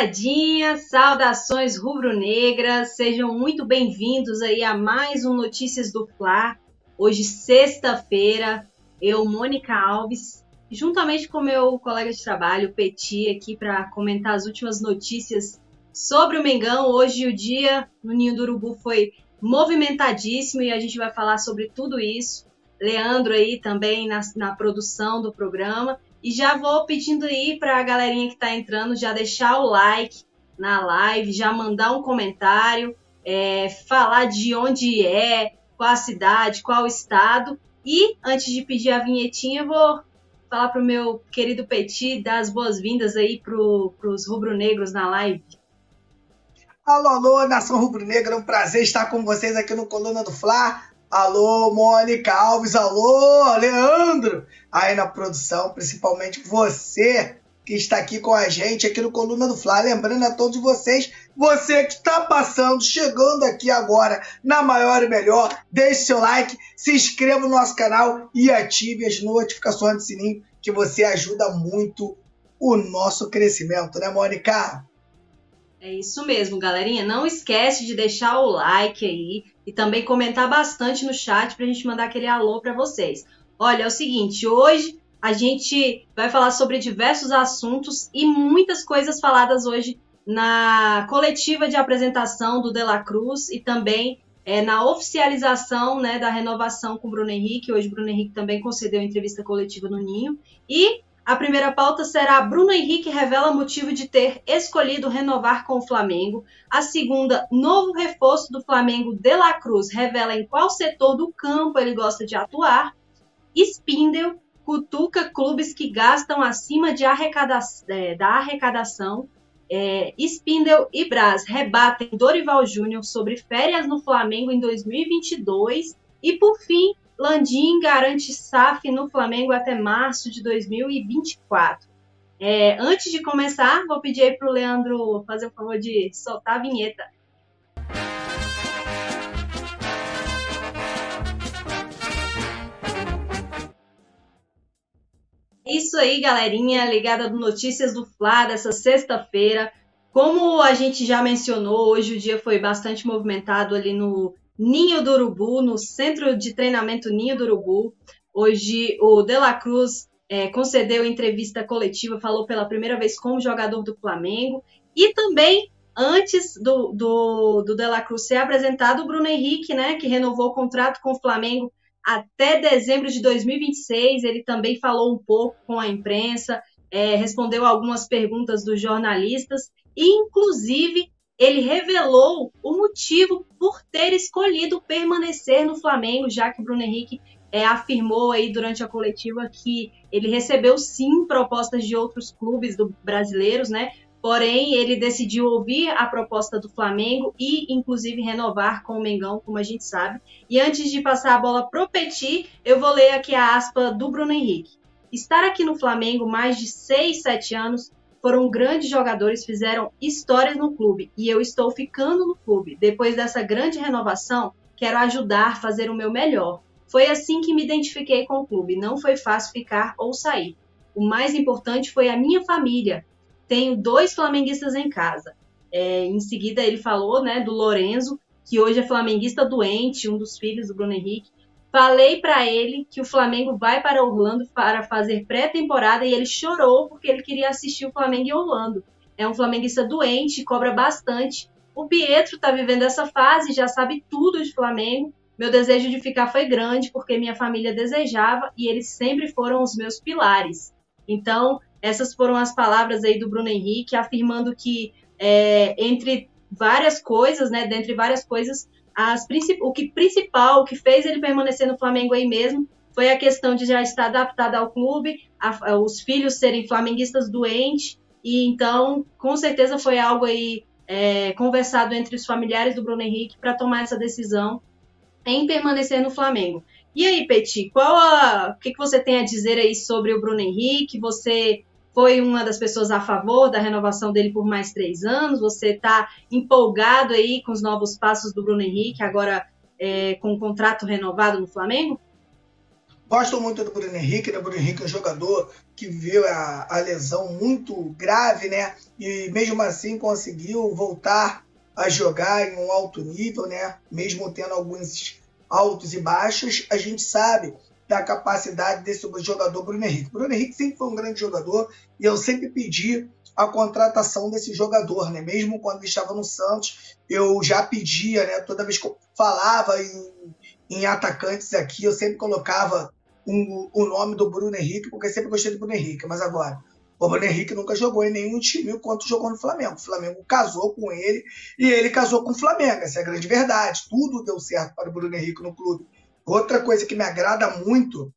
moçadinha, saudações rubro-negras, sejam muito bem-vindos aí a mais um Notícias do Fla. Hoje, sexta-feira, eu, Mônica Alves, juntamente com meu colega de trabalho, Peti, aqui para comentar as últimas notícias sobre o Mengão. Hoje o dia no Ninho do Urubu foi movimentadíssimo e a gente vai falar sobre tudo isso. Leandro aí também na, na produção do programa. E já vou pedindo aí para a galerinha que está entrando já deixar o like na live, já mandar um comentário, é, falar de onde é, qual a cidade, qual o estado. E antes de pedir a vinhetinha, eu vou falar para o meu querido Petit dar as boas-vindas aí para os rubro-negros na live. Alô, alô, nação rubro-negra, é um prazer estar com vocês aqui no Coluna do Fla. Alô, Mônica Alves, alô, Leandro, aí na produção, principalmente você que está aqui com a gente aqui no Coluna do Fla. Lembrando a todos vocês, você que está passando, chegando aqui agora na maior e melhor, deixe seu like, se inscreva no nosso canal e ative as notificações do sininho, que você ajuda muito o nosso crescimento, né, Mônica? É isso mesmo, galerinha. Não esquece de deixar o like aí e também comentar bastante no chat para a gente mandar aquele alô para vocês. Olha, é o seguinte, hoje a gente vai falar sobre diversos assuntos e muitas coisas faladas hoje na coletiva de apresentação do De La Cruz e também é, na oficialização né, da renovação com o Bruno Henrique. Hoje o Bruno Henrique também concedeu entrevista coletiva no Ninho. E a primeira pauta será Bruno Henrique revela motivo de ter escolhido renovar com o Flamengo. A segunda, novo reforço do Flamengo de La Cruz revela em qual setor do campo ele gosta de atuar. Spindle cutuca clubes que gastam acima de arrecada é, da arrecadação. É, Spindle e Braz rebatem Dorival Júnior sobre férias no Flamengo em 2022. E por fim, Landim garante SAF no Flamengo até março de 2024. É, antes de começar, vou pedir aí para o Leandro fazer o favor de soltar a vinheta. Isso aí, galerinha, ligada do Notícias do Fla dessa sexta-feira. Como a gente já mencionou, hoje o dia foi bastante movimentado ali no Ninho do Urubu, no centro de treinamento Ninho do Urubu. Hoje o De La Cruz é, concedeu entrevista coletiva, falou pela primeira vez como jogador do Flamengo. E também, antes do, do, do De La Cruz ser apresentado, o Bruno Henrique, né, que renovou o contrato com o Flamengo até dezembro de 2026. Ele também falou um pouco com a imprensa, é, respondeu algumas perguntas dos jornalistas, e inclusive ele revelou o motivo por ter escolhido permanecer no Flamengo, já que Bruno Henrique é, afirmou aí durante a coletiva que ele recebeu sim propostas de outros clubes do, brasileiros, né? Porém, ele decidiu ouvir a proposta do Flamengo e, inclusive, renovar com o Mengão, como a gente sabe. E antes de passar a bola pro Petit, eu vou ler aqui a aspa do Bruno Henrique. Estar aqui no Flamengo mais de 6, 7 anos foram grandes jogadores, fizeram histórias no clube e eu estou ficando no clube. Depois dessa grande renovação, quero ajudar, fazer o meu melhor. Foi assim que me identifiquei com o clube. Não foi fácil ficar ou sair. O mais importante foi a minha família. Tenho dois flamenguistas em casa. É, em seguida, ele falou né, do Lorenzo, que hoje é flamenguista doente, um dos filhos do Bruno Henrique. Falei para ele que o Flamengo vai para Orlando para fazer pré-temporada e ele chorou porque ele queria assistir o Flamengo em Orlando. É um flamenguista doente, cobra bastante. O Pietro está vivendo essa fase, já sabe tudo de Flamengo. Meu desejo de ficar foi grande porque minha família desejava e eles sempre foram os meus pilares. Então, essas foram as palavras aí do Bruno Henrique, afirmando que é, entre várias coisas, né, dentre várias coisas, as, o que principal, o que fez ele permanecer no Flamengo aí mesmo, foi a questão de já estar adaptado ao clube, a, a, os filhos serem flamenguistas doentes, e então, com certeza foi algo aí é, conversado entre os familiares do Bruno Henrique para tomar essa decisão em permanecer no Flamengo. E aí, Petit, qual a, o que, que você tem a dizer aí sobre o Bruno Henrique? Você foi uma das pessoas a favor da renovação dele por mais três anos. Você está empolgado aí com os novos passos do Bruno Henrique, agora é, com o contrato renovado no Flamengo? Gosto muito do Bruno Henrique, né? O Bruno Henrique é um jogador que viu a, a lesão muito grave, né? E mesmo assim conseguiu voltar a jogar em um alto nível, né? Mesmo tendo alguns altos e baixos, a gente sabe da capacidade desse jogador Bruno Henrique. Bruno Henrique sempre foi um grande jogador e eu sempre pedi a contratação desse jogador, né? Mesmo quando ele estava no Santos, eu já pedia, né? Toda vez que eu falava em, em atacantes aqui, eu sempre colocava um, o nome do Bruno Henrique, porque sempre gostei do Bruno Henrique. Mas agora, o Bruno Henrique nunca jogou em nenhum time enquanto jogou no Flamengo. O Flamengo casou com ele e ele casou com o Flamengo. Essa é a grande verdade. Tudo deu certo para o Bruno Henrique no clube. Outra coisa que me agrada muito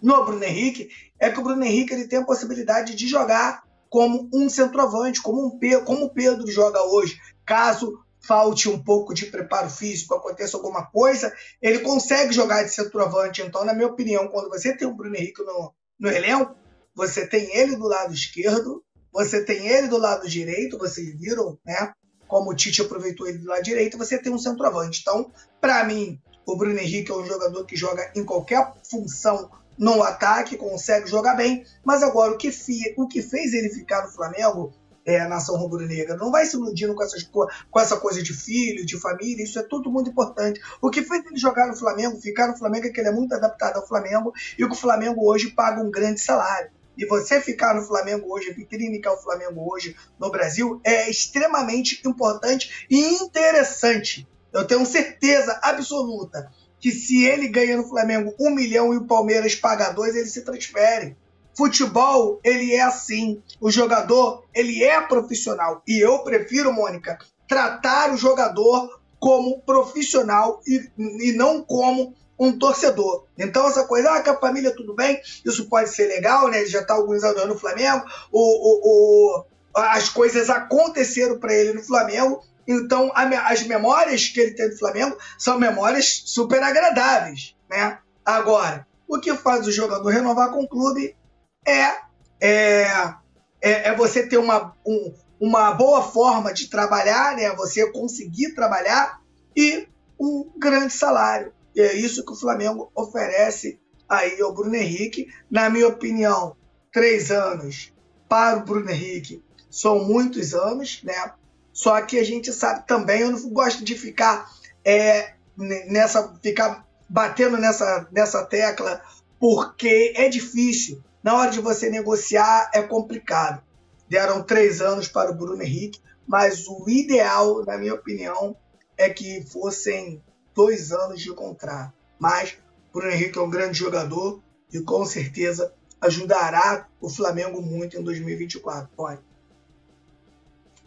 no Bruno Henrique é que o Bruno Henrique ele tem a possibilidade de jogar como um centroavante, como, um, como o Pedro joga hoje. Caso falte um pouco de preparo físico, aconteça alguma coisa, ele consegue jogar de centroavante. Então, na minha opinião, quando você tem o Bruno Henrique no, no elenco, você tem ele do lado esquerdo, você tem ele do lado direito, vocês viram, né? Como o Tite aproveitou ele do lado direito, você tem um centroavante. Então, para mim, o Bruno Henrique é um jogador que joga em qualquer função no ataque, consegue jogar bem, mas agora o que, o que fez ele ficar no Flamengo é a nação rubro-negra. Não vai se iludindo com, essas, com essa coisa de filho, de família, isso é tudo muito importante. O que fez ele jogar no Flamengo, ficar no Flamengo, é que ele é muito adaptado ao Flamengo e que o Flamengo hoje paga um grande salário. E você ficar no Flamengo hoje, vitrine que é o Flamengo hoje no Brasil, é extremamente importante e interessante. Eu tenho certeza absoluta que se ele ganha no Flamengo um milhão e o Palmeiras paga dois, ele se transfere. Futebol, ele é assim. O jogador, ele é profissional. E eu prefiro, Mônica, tratar o jogador como profissional e, e não como um torcedor. Então, essa coisa, ah, que a família tudo bem, isso pode ser legal, né? Ele já está alguns anos no Flamengo, o, o, o as coisas aconteceram para ele no Flamengo, então, as memórias que ele tem do Flamengo são memórias super agradáveis, né? Agora, o que faz o jogador renovar com o clube é, é, é, é você ter uma, um, uma boa forma de trabalhar, né? Você conseguir trabalhar e um grande salário. E é isso que o Flamengo oferece aí ao Bruno Henrique. Na minha opinião, três anos para o Bruno Henrique são muitos anos, né? Só que a gente sabe também, eu não gosto de ficar é, nessa, ficar batendo nessa, nessa tecla, porque é difícil. Na hora de você negociar é complicado. Deram três anos para o Bruno Henrique, mas o ideal, na minha opinião, é que fossem dois anos de contrato. Mas Bruno Henrique é um grande jogador e com certeza ajudará o Flamengo muito em 2024. Pode.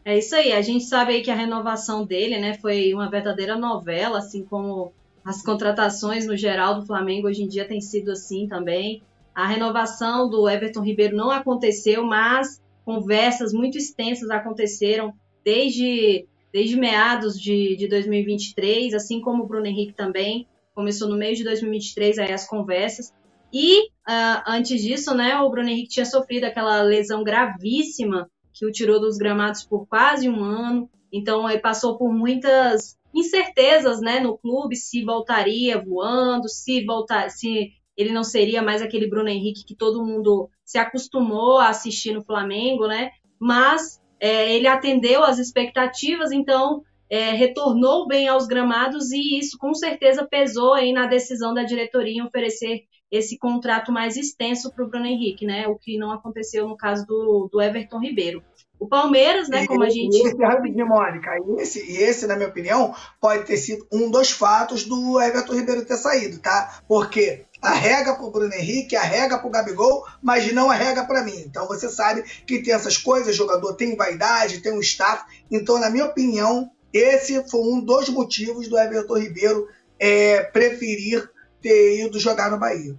É isso aí. A gente sabe aí que a renovação dele, né, foi uma verdadeira novela, assim como as contratações no geral do Flamengo hoje em dia tem sido assim também. A renovação do Everton Ribeiro não aconteceu, mas conversas muito extensas aconteceram desde, desde meados de, de 2023, assim como o Bruno Henrique também. Começou no meio de 2023 aí as conversas. E uh, antes disso, né, o Bruno Henrique tinha sofrido aquela lesão gravíssima que o tirou dos gramados por quase um ano. Então, ele passou por muitas incertezas, né, no clube, se voltaria voando, se voltar, se ele não seria mais aquele Bruno Henrique que todo mundo se acostumou a assistir no Flamengo, né? Mas é, ele atendeu às expectativas, então é, retornou bem aos gramados e isso com certeza pesou aí na decisão da diretoria em oferecer esse contrato mais extenso para o Bruno Henrique, né? O que não aconteceu no caso do, do Everton Ribeiro. O Palmeiras, né, como a gente. Esse, rapidinho, Mônica, esse, e esse, na minha opinião, pode ter sido um dos fatos do Everton Ribeiro ter saído, tá? Porque arrega pro Bruno Henrique, arrega pro Gabigol, mas não arrega para mim. Então você sabe que tem essas coisas, jogador tem vaidade, tem um staff. Então, na minha opinião, esse foi um dos motivos do Everton Ribeiro é, preferir ter ido jogar no Bahia.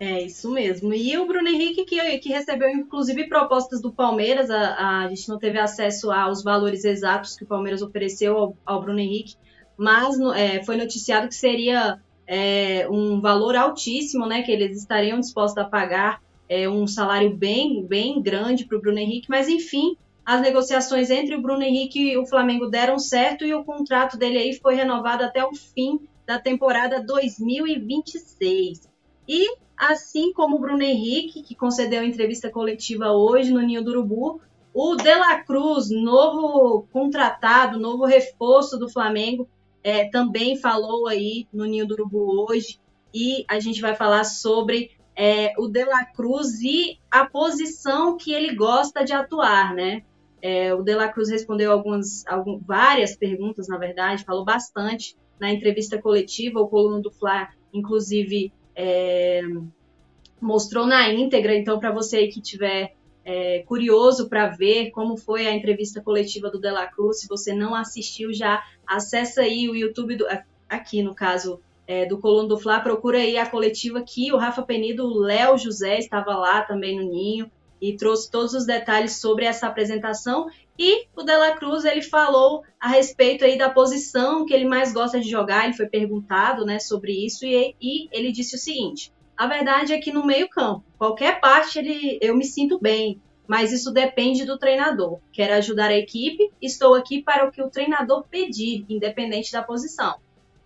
É isso mesmo. E o Bruno Henrique, que, que recebeu inclusive propostas do Palmeiras, a, a gente não teve acesso aos valores exatos que o Palmeiras ofereceu ao, ao Bruno Henrique, mas é, foi noticiado que seria é, um valor altíssimo, né? Que eles estariam dispostos a pagar é, um salário bem, bem grande para o Bruno Henrique, mas enfim, as negociações entre o Bruno Henrique e o Flamengo deram certo e o contrato dele aí foi renovado até o fim da temporada 2026. E assim como o Bruno Henrique, que concedeu entrevista coletiva hoje no Ninho do Urubu, o De La Cruz, novo contratado, novo reforço do Flamengo, é, também falou aí no Ninho do Urubu hoje. E a gente vai falar sobre é, o De La Cruz e a posição que ele gosta de atuar, né? É, o De La Cruz respondeu algumas, algumas, várias perguntas, na verdade, falou bastante na entrevista coletiva. O Coluno do Fla, inclusive, é, mostrou na íntegra. Então, para você que tiver é, curioso para ver como foi a entrevista coletiva do De La Cruz, se você não assistiu já, acessa aí o YouTube, do, aqui no caso, é, do Coluno do Fla, procura aí a coletiva que o Rafa Penido, o Léo José estava lá também no Ninho e trouxe todos os detalhes sobre essa apresentação. E o Dela Cruz ele falou a respeito aí da posição que ele mais gosta de jogar. Ele foi perguntado, né, sobre isso e, e ele disse o seguinte: a verdade é que no meio campo, qualquer parte ele, eu me sinto bem, mas isso depende do treinador. Quero ajudar a equipe, estou aqui para o que o treinador pedir, independente da posição.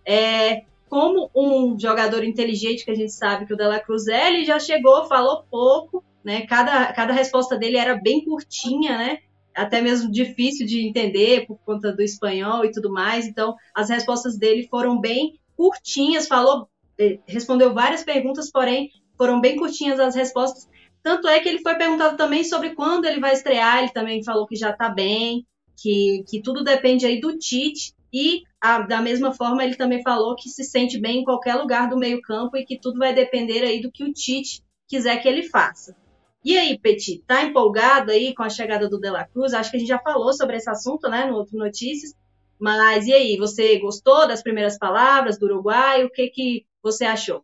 É, como um jogador inteligente que a gente sabe que o Dela Cruz é, ele já chegou, falou pouco, né? Cada, cada resposta dele era bem curtinha, né? Até mesmo difícil de entender por conta do espanhol e tudo mais. Então, as respostas dele foram bem curtinhas, falou, eh, respondeu várias perguntas, porém foram bem curtinhas as respostas. Tanto é que ele foi perguntado também sobre quando ele vai estrear, ele também falou que já está bem, que, que tudo depende aí do Tite. E a, da mesma forma, ele também falou que se sente bem em qualquer lugar do meio-campo e que tudo vai depender aí do que o Tite quiser que ele faça. E aí, Petit, tá empolgado aí com a chegada do De La Cruz? Acho que a gente já falou sobre esse assunto, né, no outro Notícias. Mas e aí, você gostou das primeiras palavras do Uruguai? O que, que você achou?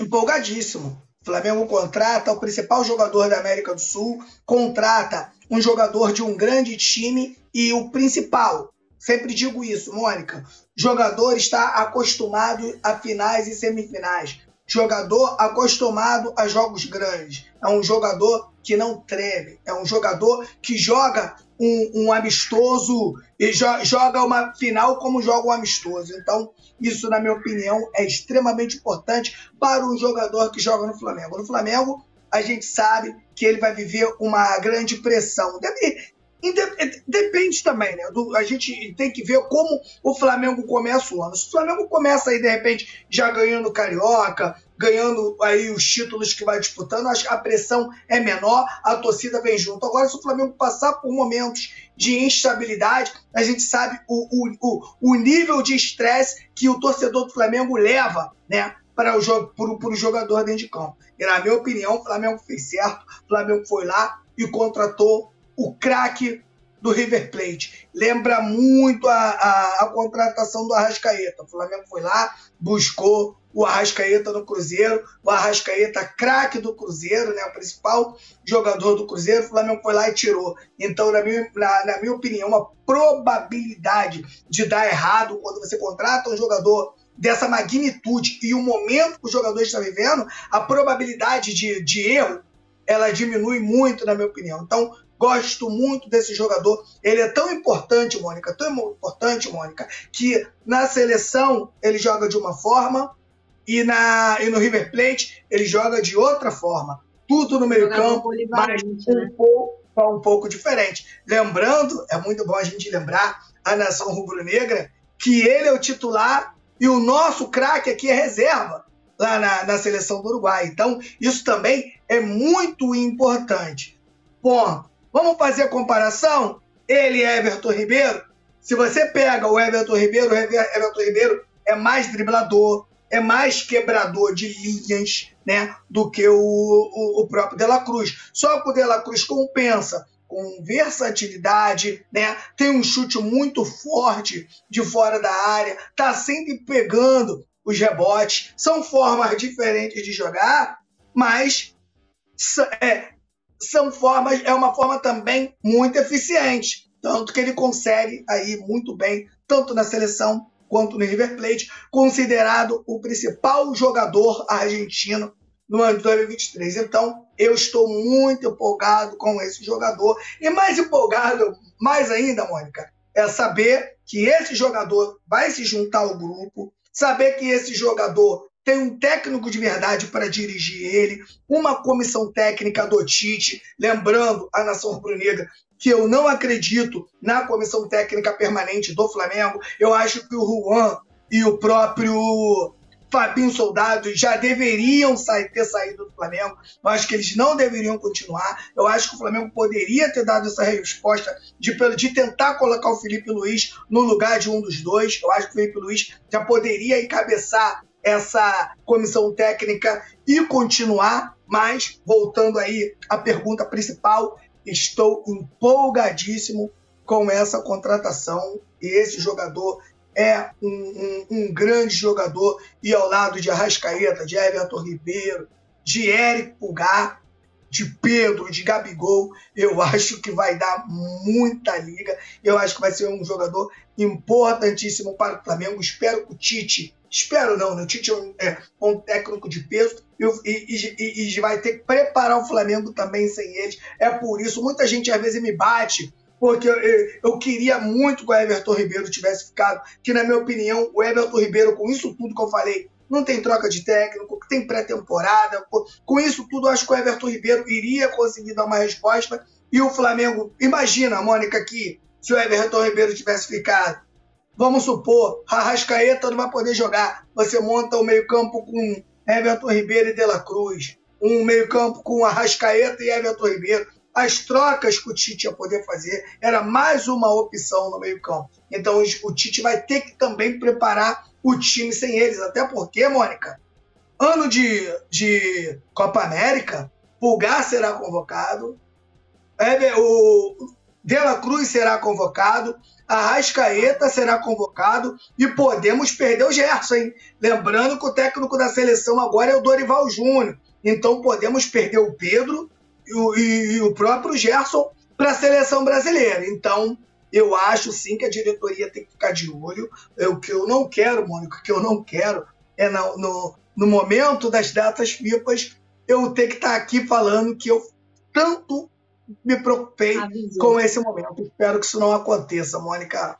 Empolgadíssimo. O Flamengo contrata o principal jogador da América do Sul, contrata um jogador de um grande time e o principal, Sempre digo isso, Mônica. Jogador está acostumado a finais e semifinais. Jogador acostumado a jogos grandes. É um jogador que não treme. É um jogador que joga um, um amistoso e jo joga uma final como joga um amistoso. Então, isso, na minha opinião, é extremamente importante para um jogador que joga no Flamengo. No Flamengo, a gente sabe que ele vai viver uma grande pressão. Deve, Depende também, né? Do, a gente tem que ver como o Flamengo começa o ano. Se o Flamengo começa aí, de repente, já ganhando Carioca, ganhando aí os títulos que vai disputando, a pressão é menor, a torcida vem junto. Agora, se o Flamengo passar por momentos de instabilidade, a gente sabe o, o, o, nível de estresse que o torcedor do Flamengo leva, né? Para o, para, o, para o jogador dentro de campo. E, na minha opinião, o Flamengo fez certo, o Flamengo foi lá e contratou o craque do River Plate. Lembra muito a, a, a, contratação do Arrascaeta. O Flamengo foi lá, buscou o Arrascaeta no Cruzeiro, o Arrascaeta craque do Cruzeiro, né, o principal jogador do Cruzeiro, o Flamengo foi lá e tirou. Então, na minha, na, na minha opinião, uma probabilidade de dar errado quando você contrata um jogador dessa magnitude e o momento que o jogador está vivendo, a probabilidade de, de erro ela diminui muito, na minha opinião. Então, Gosto muito desse jogador. Ele é tão importante, Mônica, tão importante, Mônica, que na seleção ele joga de uma forma e, na, e no River Plate ele joga de outra forma. Tudo no meio campo, mas um, né? pouco, um pouco diferente. Lembrando, é muito bom a gente lembrar a nação rubro-negra que ele é o titular e o nosso craque aqui é reserva lá na, na seleção do Uruguai. Então, isso também é muito importante. Ponto. Vamos fazer a comparação? Ele e Everton Ribeiro. Se você pega o Everton Ribeiro, o Everton Ribeiro é mais driblador, é mais quebrador de linhas né, do que o, o, o próprio De La Cruz. Só que o De La Cruz compensa com versatilidade, né? Tem um chute muito forte de fora da área, tá sempre pegando os rebotes. São formas diferentes de jogar, mas é, são formas, é uma forma também muito eficiente. Tanto que ele consegue aí muito bem, tanto na seleção quanto no River Plate, considerado o principal jogador argentino no ano de 2023. Então, eu estou muito empolgado com esse jogador. E mais empolgado, mais ainda, Mônica, é saber que esse jogador vai se juntar ao grupo, saber que esse jogador tem um técnico de verdade para dirigir ele, uma comissão técnica do Tite, lembrando a nação rubro-negra que eu não acredito na comissão técnica permanente do Flamengo. Eu acho que o Juan e o próprio Fabinho Soldado já deveriam sair, ter saído do Flamengo. Eu acho que eles não deveriam continuar. Eu acho que o Flamengo poderia ter dado essa resposta de, de tentar colocar o Felipe Luiz no lugar de um dos dois. Eu acho que o Felipe Luiz já poderia encabeçar essa comissão técnica e continuar. Mas, voltando aí à pergunta principal, estou empolgadíssimo com essa contratação. E esse jogador é um, um, um, grande jogador e ao lado de Arrascaeta, de Everton Ribeiro, de Eric Pulgar, de Pedro, de Gabigol, eu acho que vai dar muita liga. Eu acho que vai ser um jogador importantíssimo para o Flamengo. Espero que o Tite, espero não, né? o Tite é um, é um técnico de peso e, e, e, vai ter que preparar o Flamengo também sem eles. É por isso, muita gente às vezes me bate porque eu, eu, queria muito que o Everton Ribeiro tivesse ficado, que na minha opinião, o Everton Ribeiro, com isso tudo que eu falei, não tem troca de técnico, tem pré-temporada, com isso tudo, acho que o Everton Ribeiro iria conseguir dar uma resposta, e o Flamengo, imagina, Mônica, que se o Everton Ribeiro tivesse ficado, vamos supor, Arrascaeta não vai poder jogar, você monta o meio campo com Everton Ribeiro e De La Cruz, um meio campo com Arrascaeta e Everton Ribeiro, as trocas que o Tite ia poder fazer era mais uma opção no meio-campo. Então o Tite vai ter que também preparar o time sem eles. Até porque, Mônica, ano de, de Copa América, Pulgar será convocado, o De La Cruz será convocado, Arrascaeta será convocado e podemos perder o Gerson, hein? Lembrando que o técnico da seleção agora é o Dorival Júnior. Então podemos perder o Pedro o, e, o próprio Gerson para a seleção brasileira. Então, eu acho sim que a diretoria tem que ficar de olho. O que eu não quero, Mônica, o que eu não quero é no, no, no momento das datas FIPAs eu ter que estar aqui falando que eu tanto me preocupei Avisou. com esse momento. Espero que isso não aconteça, Mônica.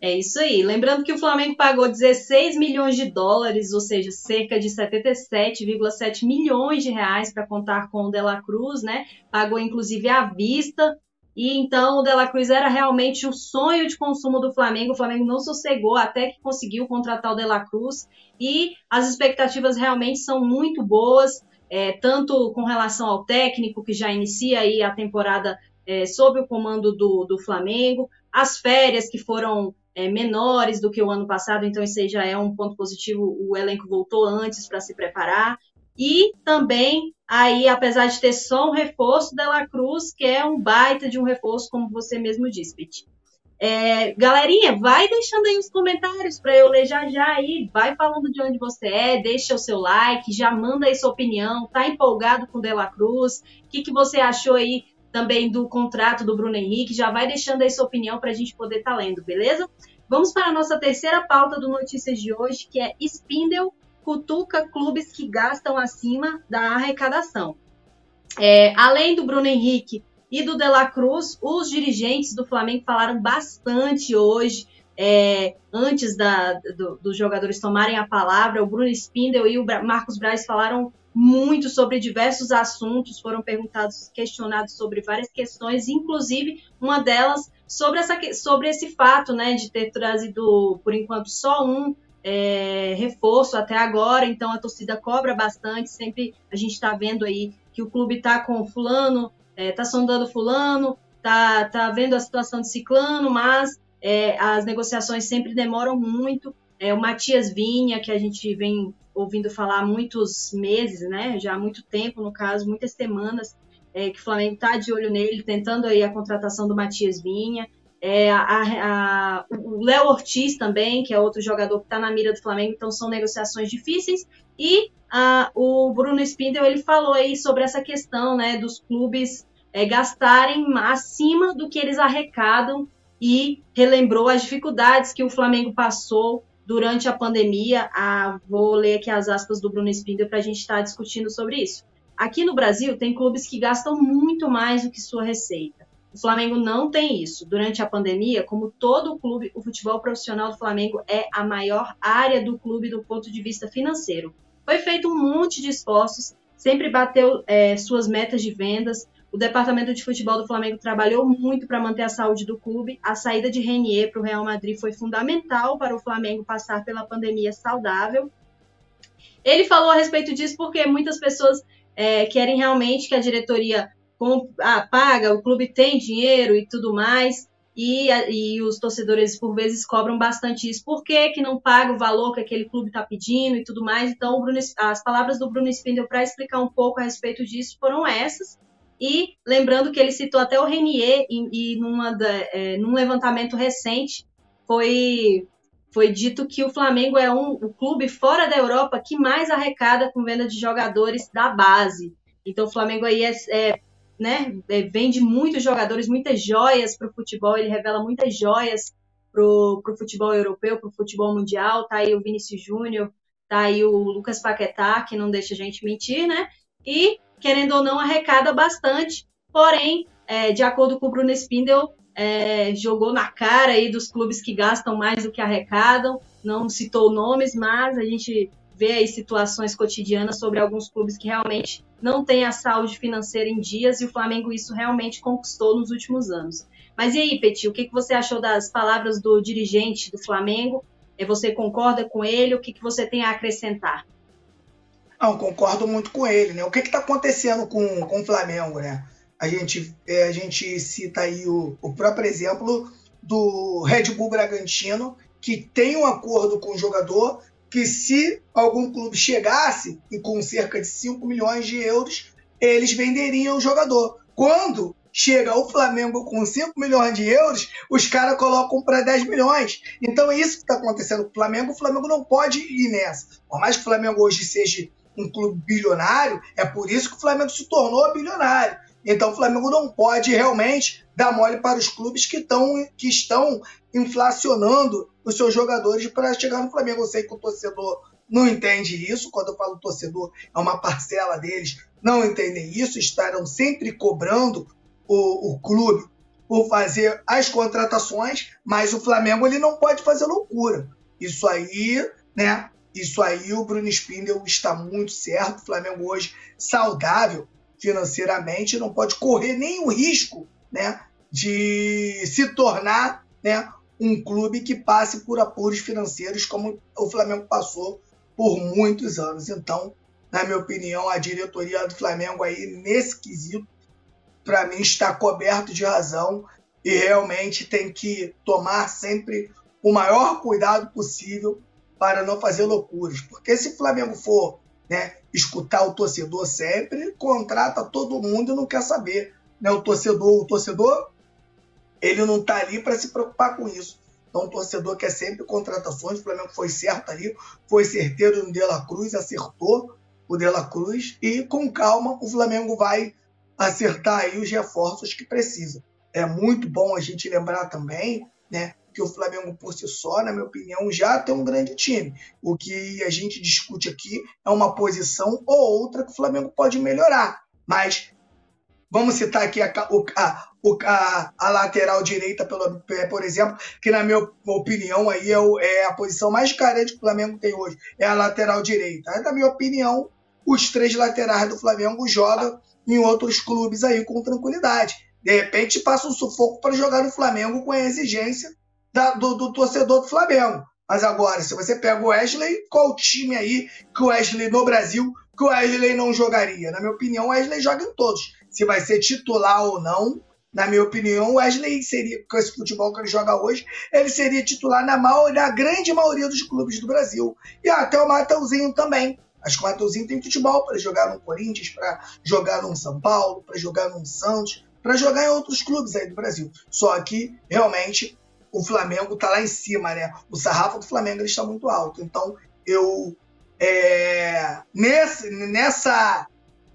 É isso aí. Lembrando que o Flamengo pagou 16 milhões de dólares, ou seja, cerca de 77,7 milhões de reais para contar com o De La Cruz, né? Pagou inclusive à vista. E então o De La Cruz era realmente o sonho de consumo do Flamengo. O Flamengo não sossegou até que conseguiu contratar o De La Cruz. E as expectativas realmente são muito boas, é, tanto com relação ao técnico, que já inicia aí a temporada é, sob o comando do, do Flamengo, as férias que foram é, menores do que o ano passado, então isso aí já é um ponto positivo. O elenco voltou antes para se preparar. E também, aí, apesar de ter só um reforço, Dela Cruz, que é um baita de um reforço, como você mesmo disse, Pete. É, galerinha, vai deixando aí os comentários para eu ler já já aí. Vai falando de onde você é, deixa o seu like, já manda aí sua opinião. Tá empolgado com Dela Cruz? O que, que você achou aí também do contrato do Bruno Henrique. Já vai deixando aí sua opinião para a gente poder estar tá lendo, beleza? Vamos para a nossa terceira pauta do Notícias de hoje, que é Spindle cutuca clubes que gastam acima da arrecadação. É, além do Bruno Henrique e do De La Cruz, os dirigentes do Flamengo falaram bastante hoje, é, antes da, do, dos jogadores tomarem a palavra. O Bruno Spindle e o Marcos Braz falaram muito sobre diversos assuntos, foram perguntados, questionados sobre várias questões, inclusive uma delas sobre, essa, sobre esse fato né, de ter trazido, por enquanto, só um é, reforço até agora, então a torcida cobra bastante, sempre a gente está vendo aí que o clube está com fulano, está é, sondando fulano, está tá vendo a situação de ciclano, mas é, as negociações sempre demoram muito. É, o Matias Vinha, que a gente vem ouvindo falar há muitos meses, né? Já há muito tempo, no caso, muitas semanas, é, que o Flamengo está de olho nele, tentando aí a contratação do Matias Vinha. É, a, a, o Léo Ortiz também, que é outro jogador que está na mira do Flamengo, então são negociações difíceis. E a, o Bruno Spindel ele falou aí sobre essa questão né, dos clubes é, gastarem acima do que eles arrecadam e relembrou as dificuldades que o Flamengo passou durante a pandemia. Ah, vou ler aqui as aspas do Bruno Spindler para a gente estar tá discutindo sobre isso. Aqui no Brasil, tem clubes que gastam muito mais do que sua receita. O Flamengo não tem isso. Durante a pandemia, como todo o clube, o futebol profissional do Flamengo é a maior área do clube do ponto de vista financeiro. Foi feito um monte de esforços, sempre bateu é, suas metas de vendas. O departamento de futebol do Flamengo trabalhou muito para manter a saúde do clube. A saída de Renier para o Real Madrid foi fundamental para o Flamengo passar pela pandemia saudável. Ele falou a respeito disso porque muitas pessoas é, querem realmente que a diretoria ah, paga, o clube tem dinheiro e tudo mais, e, e os torcedores por vezes cobram bastante isso. Por que, que não paga o valor que aquele clube está pedindo e tudo mais? Então, Bruno, as palavras do Bruno Spindel para explicar um pouco a respeito disso foram essas. E lembrando que ele citou até o Renier e, e numa da, é, num levantamento recente foi foi dito que o Flamengo é um, o clube fora da Europa que mais arrecada com venda de jogadores da base. Então o Flamengo aí é, é né, é, vende muitos jogadores, muitas joias para o futebol, ele revela muitas joias para o futebol europeu, para o futebol mundial. Tá aí o Vinícius Júnior, tá aí o Lucas Paquetá, que não deixa a gente mentir, né? E, querendo ou não, arrecada bastante. Porém, é, de acordo com o Bruno Spindel, é, jogou na cara aí dos clubes que gastam mais do que arrecadam. Não citou nomes, mas a gente vê aí situações cotidianas sobre alguns clubes que realmente não têm a saúde financeira em dias e o Flamengo isso realmente conquistou nos últimos anos. Mas e aí, Petit, o que você achou das palavras do dirigente do Flamengo? É, você concorda com ele? O que você tem a acrescentar? Não, concordo muito com ele, né? O que está acontecendo com, com o Flamengo, né? A gente, é, a gente cita aí o, o próprio exemplo do Red Bull Bragantino, que tem um acordo com o jogador, que se algum clube chegasse e com cerca de 5 milhões de euros, eles venderiam o jogador. Quando chega o Flamengo com 5 milhões de euros, os caras colocam para 10 milhões. Então é isso que está acontecendo com o Flamengo. O Flamengo não pode ir nessa. Por mais que o Flamengo hoje seja um clube bilionário, é por isso que o Flamengo se tornou bilionário. Então o Flamengo não pode realmente dar mole para os clubes que, tão, que estão inflacionando os seus jogadores para chegar no Flamengo. Eu sei que o torcedor não entende isso. Quando eu falo torcedor, é uma parcela deles, não entendem isso, estarão sempre cobrando o, o clube por fazer as contratações, mas o Flamengo ele não pode fazer loucura. Isso aí, né? Isso aí o Bruno Spindel está muito certo. O Flamengo hoje saudável financeiramente não pode correr nenhum risco, né, de se tornar, né, um clube que passe por apuros financeiros como o Flamengo passou por muitos anos. Então, na minha opinião, a diretoria do Flamengo aí nesse quesito, para mim está coberto de razão e realmente tem que tomar sempre o maior cuidado possível para não fazer loucuras, porque se o Flamengo for, né, escutar o torcedor sempre, contrata todo mundo e não quer saber, né, o torcedor, o torcedor ele não está ali para se preocupar com isso. Então, o torcedor quer sempre contratações. O Flamengo foi certo ali, foi certeiro no De La Cruz, acertou o De La Cruz. E com calma, o Flamengo vai acertar aí os reforços que precisa. É muito bom a gente lembrar também né, que o Flamengo, por si só, na minha opinião, já tem um grande time. O que a gente discute aqui é uma posição ou outra que o Flamengo pode melhorar. Mas vamos citar aqui a, a, a, a lateral direita, pelo, é, por exemplo, que na minha opinião aí é, o, é, a posição mais carente que o Flamengo tem hoje, é a lateral direita. Aí, na minha opinião, os três laterais do Flamengo jogam em outros clubes aí com tranquilidade. De repente passa um sufoco para jogar no Flamengo com a exigência da, do, do torcedor do Flamengo. Mas agora, se você pega o Wesley, qual time aí que o Wesley no Brasil que o Wesley não jogaria? Na minha opinião, o Wesley joga em todos. Se vai ser titular ou não, na minha opinião, o Wesley seria, com esse futebol que ele joga hoje, ele seria titular na, maior, na grande maioria dos clubes do Brasil. E até o Mateuzinho também. Acho que o Mateuzinho tem futebol para jogar no Corinthians, para jogar no São Paulo, para jogar no Santos, para jogar em outros clubes aí do Brasil. Só que, realmente, o Flamengo está lá em cima, né? O sarrafo do Flamengo está muito alto. Então, eu. É, nesse, nessa,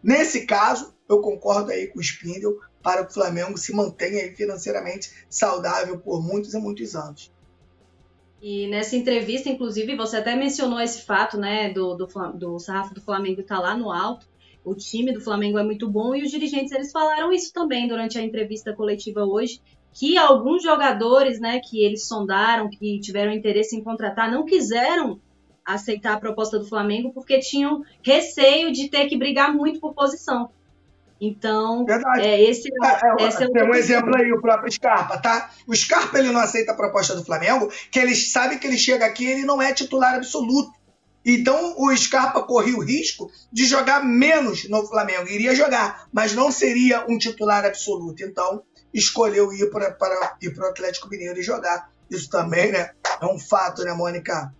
nesse caso, eu concordo aí com o Spindle para que o Flamengo se mantenha financeiramente saudável por muitos e muitos anos. E nessa entrevista, inclusive, você até mencionou esse fato, né, do, do, do sarrafo do Flamengo estar tá lá no alto. o time do Flamengo é muito bom e os dirigentes eles falaram isso também durante a entrevista coletiva hoje, que alguns jogadores, né, que eles sondaram, que tiveram interesse em contratar, não quiseram aceitar a proposta do Flamengo porque tinham receio de ter que brigar muito por posição. Então, é, esse, é, é, esse é Tem um exemplo aí, o próprio Scarpa, tá? O Scarpa ele não aceita a proposta do Flamengo, que ele sabe que ele chega aqui e ele não é titular absoluto. Então o Scarpa corria o risco de jogar menos no Flamengo. Iria jogar, mas não seria um titular absoluto. Então escolheu ir para ir para o Atlético Mineiro e jogar. Isso também né, é um fato, né, Mônica?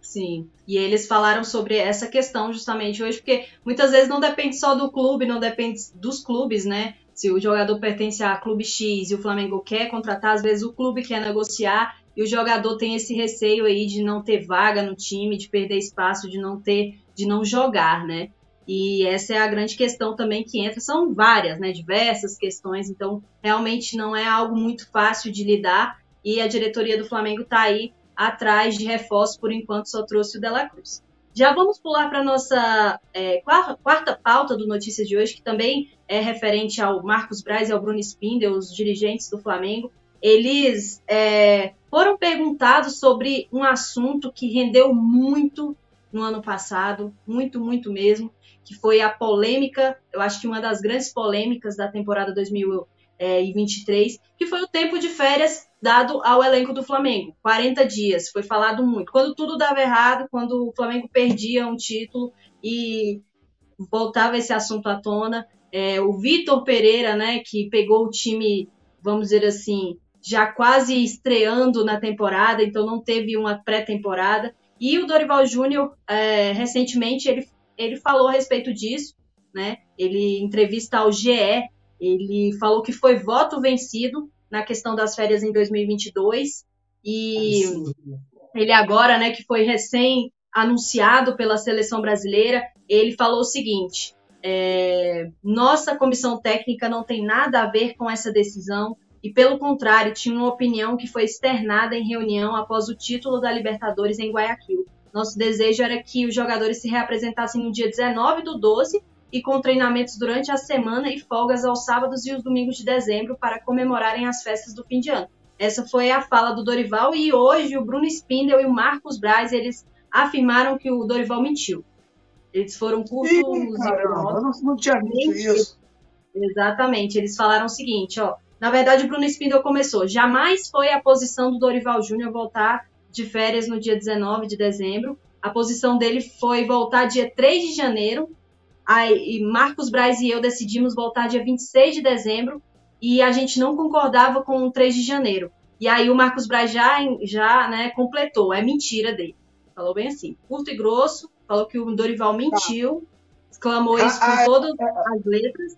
Sim, e eles falaram sobre essa questão justamente hoje, porque muitas vezes não depende só do clube, não depende dos clubes, né? Se o jogador pertence a clube X e o Flamengo quer contratar, às vezes o clube quer negociar e o jogador tem esse receio aí de não ter vaga no time, de perder espaço, de não ter, de não jogar, né? E essa é a grande questão também que entra, são várias, né? Diversas questões, então realmente não é algo muito fácil de lidar e a diretoria do Flamengo está aí atrás de reforço, por enquanto só trouxe o Dela Cruz. Já vamos pular para a nossa é, quarta, quarta, pauta do Notícias de hoje, que também é referente ao Marcos Braz e ao Bruno Spindel, os dirigentes do Flamengo. Eles é, foram perguntados sobre um assunto que rendeu muito no ano passado, muito, muito mesmo, que foi a polêmica, eu acho que uma das grandes polêmicas da temporada 2023, que foi o tempo de férias dado ao elenco do Flamengo. 40 dias, foi falado muito. Quando tudo dava errado, quando o Flamengo perdia um título e voltava esse assunto à tona, é, o Vitor Pereira, né, que pegou o time, vamos dizer assim, já quase estreando na temporada, então não teve uma pré-temporada. E o Dorival Júnior, é, recentemente, ele, ele falou a respeito disso, né? Ele entrevista ao GE, ele falou que foi voto vencido na questão das férias em 2022 e ele agora, né, que foi recém anunciado pela seleção brasileira, ele falou o seguinte: é, nossa comissão técnica não tem nada a ver com essa decisão e, pelo contrário, tinha uma opinião que foi externada em reunião após o título da Libertadores em Guayaquil. Nosso desejo era que os jogadores se reapresentassem no dia 19 do 12 e com treinamentos durante a semana e folgas aos sábados e os domingos de dezembro para comemorarem as festas do fim de ano. Essa foi a fala do Dorival e hoje o Bruno Spindel e o Marcos Braz eles afirmaram que o Dorival mentiu. Eles foram curtos Ih, caramba, não, não tinha visto isso. Exatamente, eles falaram o seguinte, ó, na verdade, o Bruno Spindle começou. Jamais foi a posição do Dorival Júnior voltar de férias no dia 19 de dezembro. A posição dele foi voltar dia 3 de janeiro. Aí, Marcos Braz e eu decidimos voltar dia 26 de dezembro e a gente não concordava com o 3 de janeiro. E aí o Marcos Braz já, já né, completou, é mentira dele. Falou bem assim, curto e grosso, falou que o Dorival mentiu, exclamou isso com ah, todas é, é. as letras.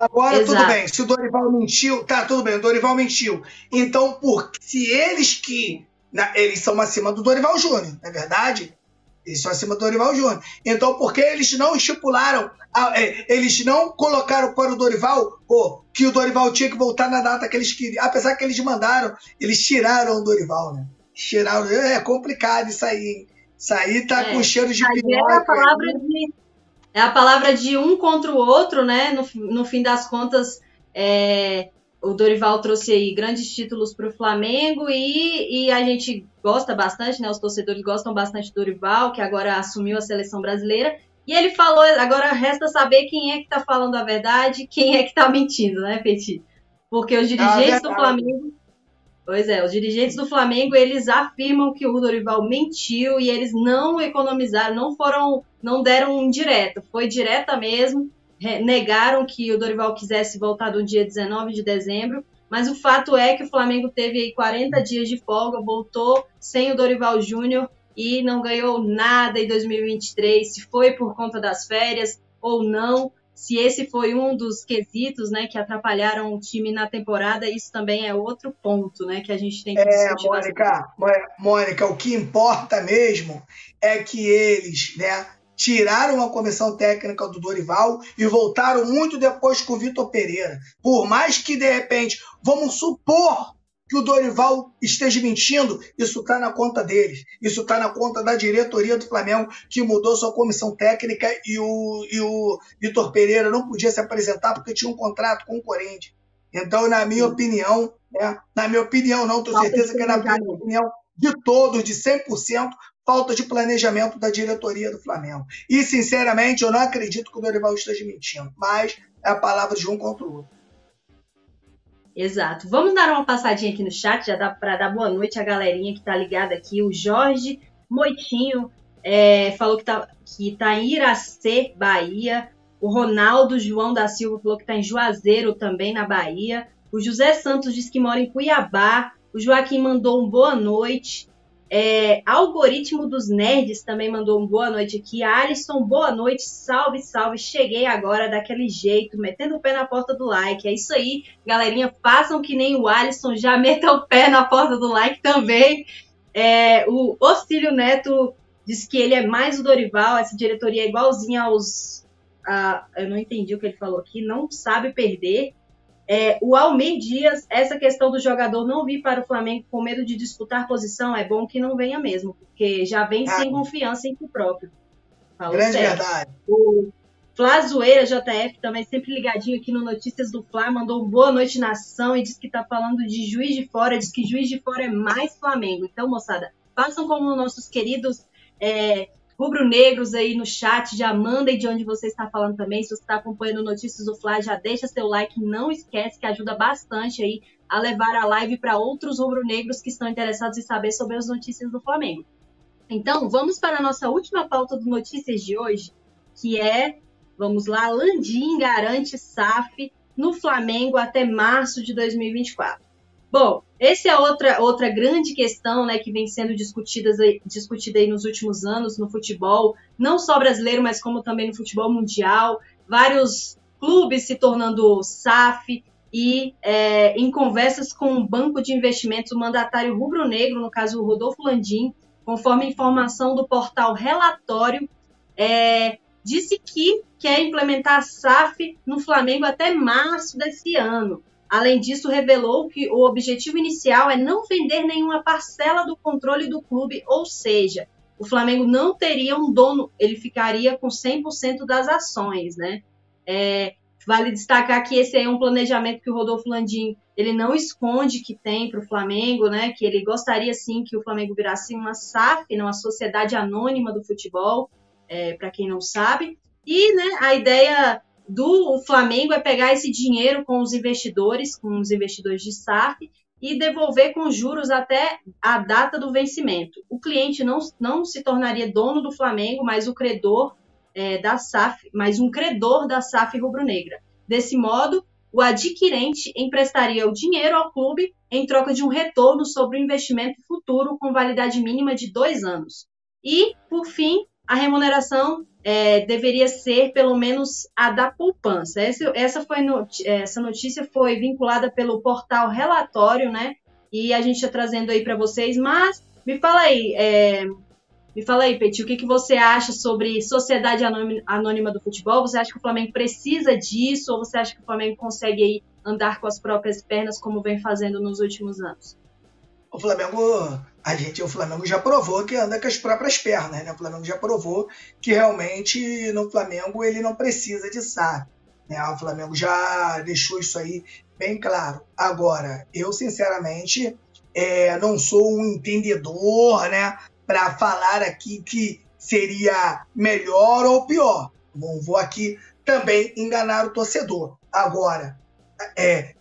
Agora Exato. tudo bem, se o Dorival mentiu, tá tudo bem, o Dorival mentiu. Então, por, se eles que. Eles são acima do Dorival Júnior, não é verdade? Eles são acima do Dorival Júnior. Então, por que eles não estipularam, é, eles não colocaram para o Dorival oh, que o Dorival tinha que voltar na data que eles queriam? Apesar que eles mandaram, eles tiraram o Dorival, né? Tiraram. É complicado isso aí. Isso aí tá é, com cheiro de pior. É a palavra de é a palavra de um contra o outro, né? No, no fim das contas, é, o Dorival trouxe aí grandes títulos para o Flamengo e, e, a gente gosta bastante, né? Os torcedores gostam bastante do Dorival, que agora assumiu a seleção brasileira. E ele falou, agora resta saber quem é que está falando a verdade, quem é que está mentindo, né, Petit? Porque os dirigentes ah, do Flamengo Pois é, os dirigentes do Flamengo, eles afirmam que o Dorival mentiu e eles não economizaram, não foram, não deram um direto, foi direta mesmo, negaram que o Dorival quisesse voltar do dia 19 de dezembro, mas o fato é que o Flamengo teve aí 40 dias de folga, voltou sem o Dorival Júnior e não ganhou nada em 2023, se foi por conta das férias ou não, se esse foi um dos quesitos, né, que atrapalharam o time na temporada, isso também é outro ponto, né, que a gente tem que é, Mônica, Mônica, o que importa mesmo é que eles, né, tiraram a comissão técnica do Dorival e voltaram muito depois com o Vitor Pereira. Por mais que de repente, vamos supor que o Dorival esteja mentindo, isso está na conta deles. Isso está na conta da diretoria do Flamengo, que mudou sua comissão técnica e o, e o Vitor Pereira não podia se apresentar porque tinha um contrato com o Corinthians. Então, na minha opinião, né, na minha opinião, não, tenho certeza que é na minha opinião de todos, de 100%, falta de planejamento da diretoria do Flamengo. E, sinceramente, eu não acredito que o Dorival esteja mentindo, mas é a palavra de um contra o outro. Exato. Vamos dar uma passadinha aqui no chat, já dá para dar boa noite à galerinha que está ligada aqui. O Jorge Moitinho é, falou que está que tá em Iracê, Bahia. O Ronaldo João da Silva falou que está em Juazeiro também, na Bahia. O José Santos disse que mora em Cuiabá. O Joaquim mandou um boa noite. É, Algoritmo dos Nerds também mandou um boa noite aqui. Alisson, boa noite, salve, salve. Cheguei agora daquele jeito, metendo o pé na porta do like. É isso aí, galerinha. Façam que nem o Alisson, já meta o pé na porta do like também. É, o Ocílio Neto disse que ele é mais o Dorival, essa diretoria é igualzinha aos. A, eu não entendi o que ele falou aqui, não sabe perder. É, o Almir Dias, essa questão do jogador não vir para o Flamengo com medo de disputar posição, é bom que não venha mesmo, porque já vem ah, sem confiança em si próprio. Falou grande certo. verdade. O Flazoeira JF, também sempre ligadinho aqui no Notícias do Fla, mandou boa noite nação e disse que está falando de Juiz de Fora, diz que Juiz de Fora é mais Flamengo. Então, moçada, façam como nossos queridos é, rubro-negros aí no chat, já mandem de onde você está falando também. Se você está acompanhando Notícias do Fly, já deixa seu like, não esquece que ajuda bastante aí a levar a live para outros rubro-negros que estão interessados em saber sobre as notícias do Flamengo. Então, vamos para a nossa última pauta do Notícias de hoje, que é, vamos lá, Landim garante SAF no Flamengo até março de 2024. Bom, essa é outra, outra grande questão né, que vem sendo discutida, discutida aí nos últimos anos no futebol, não só brasileiro, mas como também no futebol mundial. Vários clubes se tornando SAF e é, em conversas com o banco de investimentos, o mandatário rubro-negro, no caso o Rodolfo Landim, conforme informação do portal Relatório, é, disse que quer implementar a SAF no Flamengo até março desse ano. Além disso, revelou que o objetivo inicial é não vender nenhuma parcela do controle do clube, ou seja, o Flamengo não teria um dono, ele ficaria com 100% das ações, né? É, vale destacar que esse é um planejamento que o Rodolfo Landim ele não esconde que tem para o Flamengo, né? Que ele gostaria sim que o Flamengo virasse uma SAF, né, uma sociedade anônima do futebol, é, para quem não sabe. E né, a ideia do Flamengo é pegar esse dinheiro com os investidores, com os investidores de SAF, e devolver com juros até a data do vencimento. O cliente não, não se tornaria dono do Flamengo, mas o credor é, da SAF, mas um credor da SAF rubro-negra. Desse modo, o adquirente emprestaria o dinheiro ao clube em troca de um retorno sobre o investimento futuro com validade mínima de dois anos. E, por fim, a remuneração é, deveria ser pelo menos a da poupança. Essa, essa, foi essa notícia foi vinculada pelo portal Relatório, né? E a gente está trazendo aí para vocês. Mas me fala aí, é, me fala aí, Peti, o que, que você acha sobre sociedade anônima do futebol? Você acha que o Flamengo precisa disso ou você acha que o Flamengo consegue aí andar com as próprias pernas como vem fazendo nos últimos anos? O Flamengo a gente, o Flamengo já provou que anda com as próprias pernas, né? O Flamengo já provou que realmente no Flamengo ele não precisa de SAF. Né? O Flamengo já deixou isso aí bem claro. Agora, eu sinceramente é, não sou um entendedor, né? Para falar aqui que seria melhor ou pior. Bom, vou aqui também enganar o torcedor. Agora, é,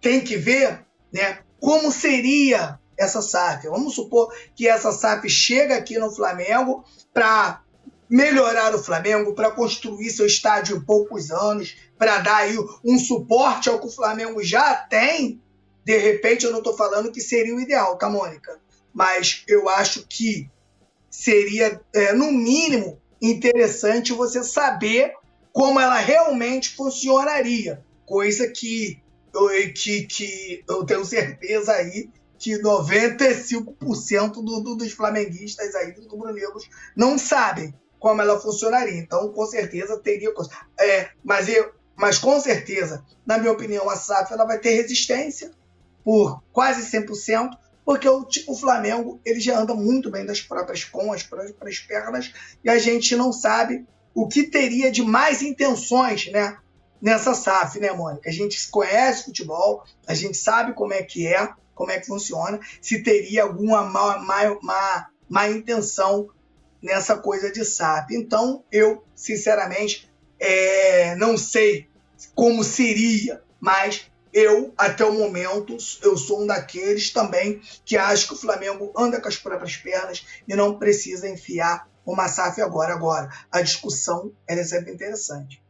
tem que ver, né? Como seria essa SAF. Vamos supor que essa SAF chega aqui no Flamengo para melhorar o Flamengo, para construir seu estádio em poucos anos, para dar aí um suporte ao que o Flamengo já tem. De repente, eu não estou falando que seria o ideal, tá, Mônica? Mas eu acho que seria, é, no mínimo, interessante você saber como ela realmente funcionaria. Coisa que que, que eu tenho certeza aí que 95% do, do, dos flamenguistas aí, dos rubro-negros, não sabem como ela funcionaria. Então, com certeza, teria coisa. É, mas, eu, mas com certeza, na minha opinião, a SAF ela vai ter resistência por quase 100%, porque o, o Flamengo ele já anda muito bem das próprias com as próprias pernas e a gente não sabe o que teria de mais intenções, né? Nessa SAF, né, Mônica? A gente conhece futebol, a gente sabe como é que é, como é que funciona, se teria alguma má, má, má, má intenção nessa coisa de SAF. Então, eu, sinceramente, é, não sei como seria, mas eu, até o momento, eu sou um daqueles também que acho que o Flamengo anda com as próprias pernas e não precisa enfiar uma SAF agora. Agora, a discussão é sempre interessante.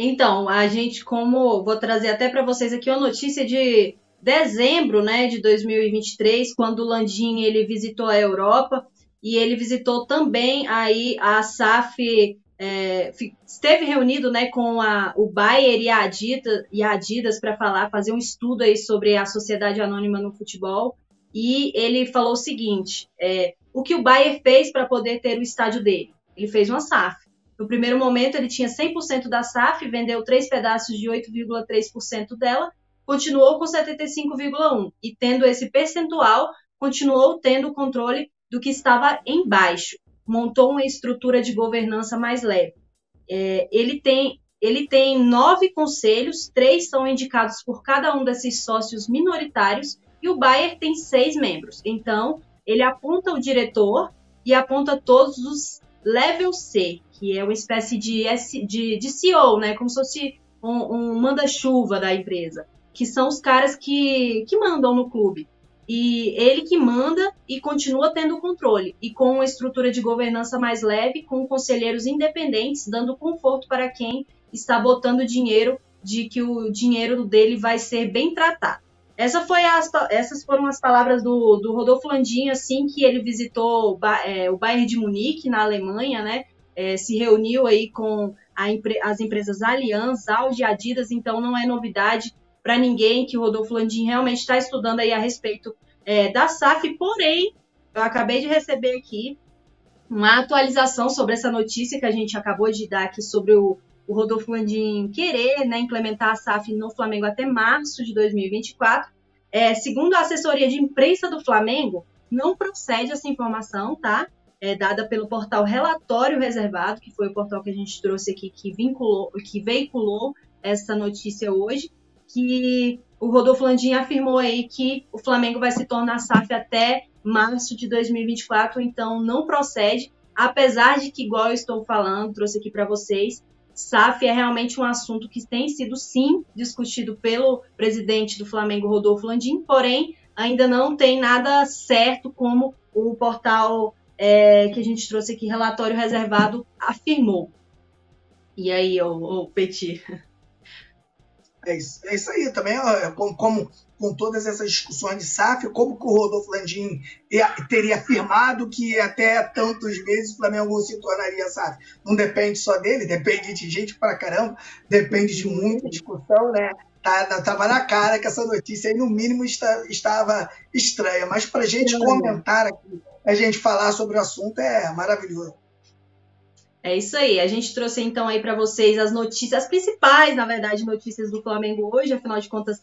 Então, a gente, como vou trazer até para vocês aqui uma notícia de dezembro, né, de 2023, quando o Landim ele visitou a Europa e ele visitou também aí a SAF é, esteve reunido né, com a, o Bayer e a Adidas, Adidas para falar, fazer um estudo aí sobre a sociedade anônima no futebol. E ele falou o seguinte: é, o que o Bayer fez para poder ter o estádio dele? Ele fez uma SAF. No primeiro momento, ele tinha 100% da SAF, vendeu três pedaços de 8,3% dela, continuou com 75,1%. E tendo esse percentual, continuou tendo o controle do que estava embaixo montou uma estrutura de governança mais leve. É, ele, tem, ele tem nove conselhos, três são indicados por cada um desses sócios minoritários, e o Bayer tem seis membros. Então, ele aponta o diretor e aponta todos os level C, que é uma espécie de, de, de CEO, né? Como se fosse um, um manda-chuva da empresa, que são os caras que, que mandam no clube e ele que manda e continua tendo controle, e com uma estrutura de governança mais leve, com conselheiros independentes, dando conforto para quem está botando dinheiro de que o dinheiro dele vai ser bem tratado. Essa foi as, essas foram as palavras do, do Rodolfo Landim, assim que ele visitou é, o Bayern de Munique, na Alemanha, né? É, se reuniu aí com a, as empresas Allianz, Audi e Adidas, então não é novidade para ninguém que o Rodolfo Landim realmente está estudando aí a respeito é, da SAF, porém, eu acabei de receber aqui uma atualização sobre essa notícia que a gente acabou de dar aqui sobre o, o Rodolfo Landim querer né, implementar a SAF no Flamengo até março de 2024. É, segundo a assessoria de imprensa do Flamengo, não procede essa informação, tá? É dada pelo portal Relatório Reservado, que foi o portal que a gente trouxe aqui, que vinculou, que veiculou essa notícia hoje que o Rodolfo Landim afirmou aí que o Flamengo vai se tornar SAF até março de 2024, então não procede, apesar de que, igual eu estou falando, trouxe aqui para vocês, SAF é realmente um assunto que tem sido, sim, discutido pelo presidente do Flamengo, Rodolfo Landim, porém, ainda não tem nada certo como o portal é, que a gente trouxe aqui, Relatório Reservado, afirmou. E aí, ô, ô Petit? É isso, é isso aí também, é como, como, com todas essas discussões de SAF, como que o Rodolfo Landim teria afirmado que até tantos meses o Flamengo se tornaria SAF. Não depende só dele, depende de gente pra caramba, depende de muita discussão, né? Tá, tava na cara que essa notícia aí, no mínimo, está, estava estranha. Mas para gente comentar aqui, a gente falar sobre o assunto é maravilhoso. É isso aí. A gente trouxe então aí para vocês as notícias, as principais, na verdade, notícias do Flamengo hoje. Afinal de contas,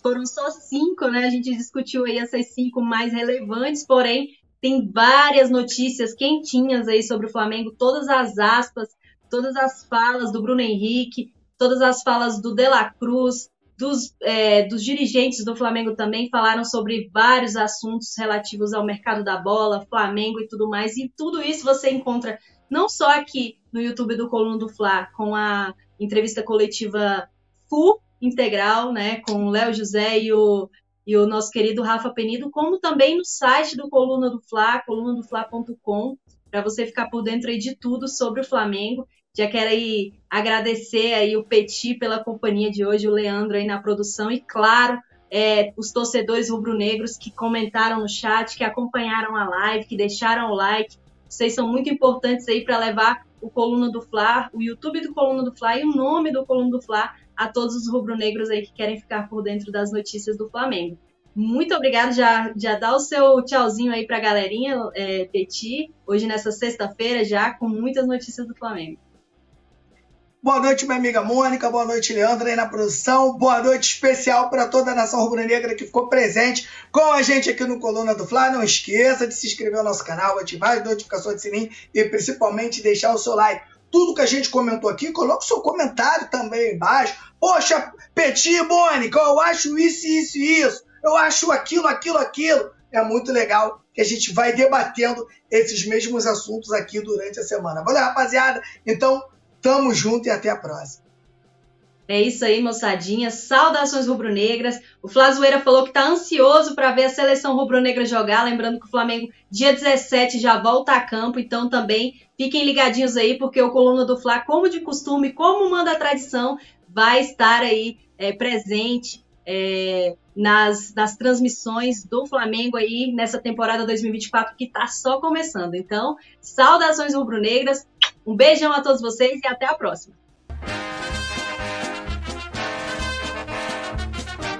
foram só cinco, né? A gente discutiu aí essas cinco mais relevantes, porém tem várias notícias quentinhas aí sobre o Flamengo, todas as aspas, todas as falas do Bruno Henrique, todas as falas do De La Cruz, dos, é, dos dirigentes do Flamengo também falaram sobre vários assuntos relativos ao mercado da bola, Flamengo e tudo mais. E tudo isso você encontra não só aqui no YouTube do Coluna do Fla, com a entrevista coletiva full integral, né, com o Léo José e o, e o nosso querido Rafa Penido, como também no site do Coluna do Fla, colunadofla.com, para você ficar por dentro aí de tudo sobre o Flamengo. Já quero aí agradecer aí o Petit pela companhia de hoje, o Leandro aí na produção e, claro, é, os torcedores rubro-negros que comentaram no chat, que acompanharam a live, que deixaram o like, vocês são muito importantes aí para levar o Coluna do Fla, o YouTube do Coluna do Fla e o nome do Coluna do Fla a todos os rubro-negros aí que querem ficar por dentro das notícias do Flamengo. Muito obrigado, já, já dá o seu tchauzinho aí para a galerinha, é, Petit, hoje nessa sexta-feira já com muitas notícias do Flamengo. Boa noite, minha amiga Mônica. Boa noite, Leandro, aí na produção. Boa noite especial para toda a nação rubro-negra que ficou presente com a gente aqui no Coluna do Fla. Não esqueça de se inscrever no nosso canal, ativar as notificações de sininho e principalmente deixar o seu like. Tudo que a gente comentou aqui, coloque seu comentário também embaixo. Poxa, Petit, Mônica, eu acho isso, isso e isso. Eu acho aquilo, aquilo, aquilo. É muito legal que a gente vai debatendo esses mesmos assuntos aqui durante a semana. Valeu, rapaziada? Então, Tamo junto e até a próxima. É isso aí, moçadinha. Saudações rubro-negras. O Flazoeira falou que tá ansioso para ver a seleção rubro-negra jogar. Lembrando que o Flamengo, dia 17, já volta a campo. Então também fiquem ligadinhos aí, porque o Coluna do Fla, como de costume, como manda a tradição, vai estar aí é, presente é, nas, nas transmissões do Flamengo aí nessa temporada 2024 que tá só começando. Então, saudações rubro-negras. Um beijão a todos vocês e até a próxima.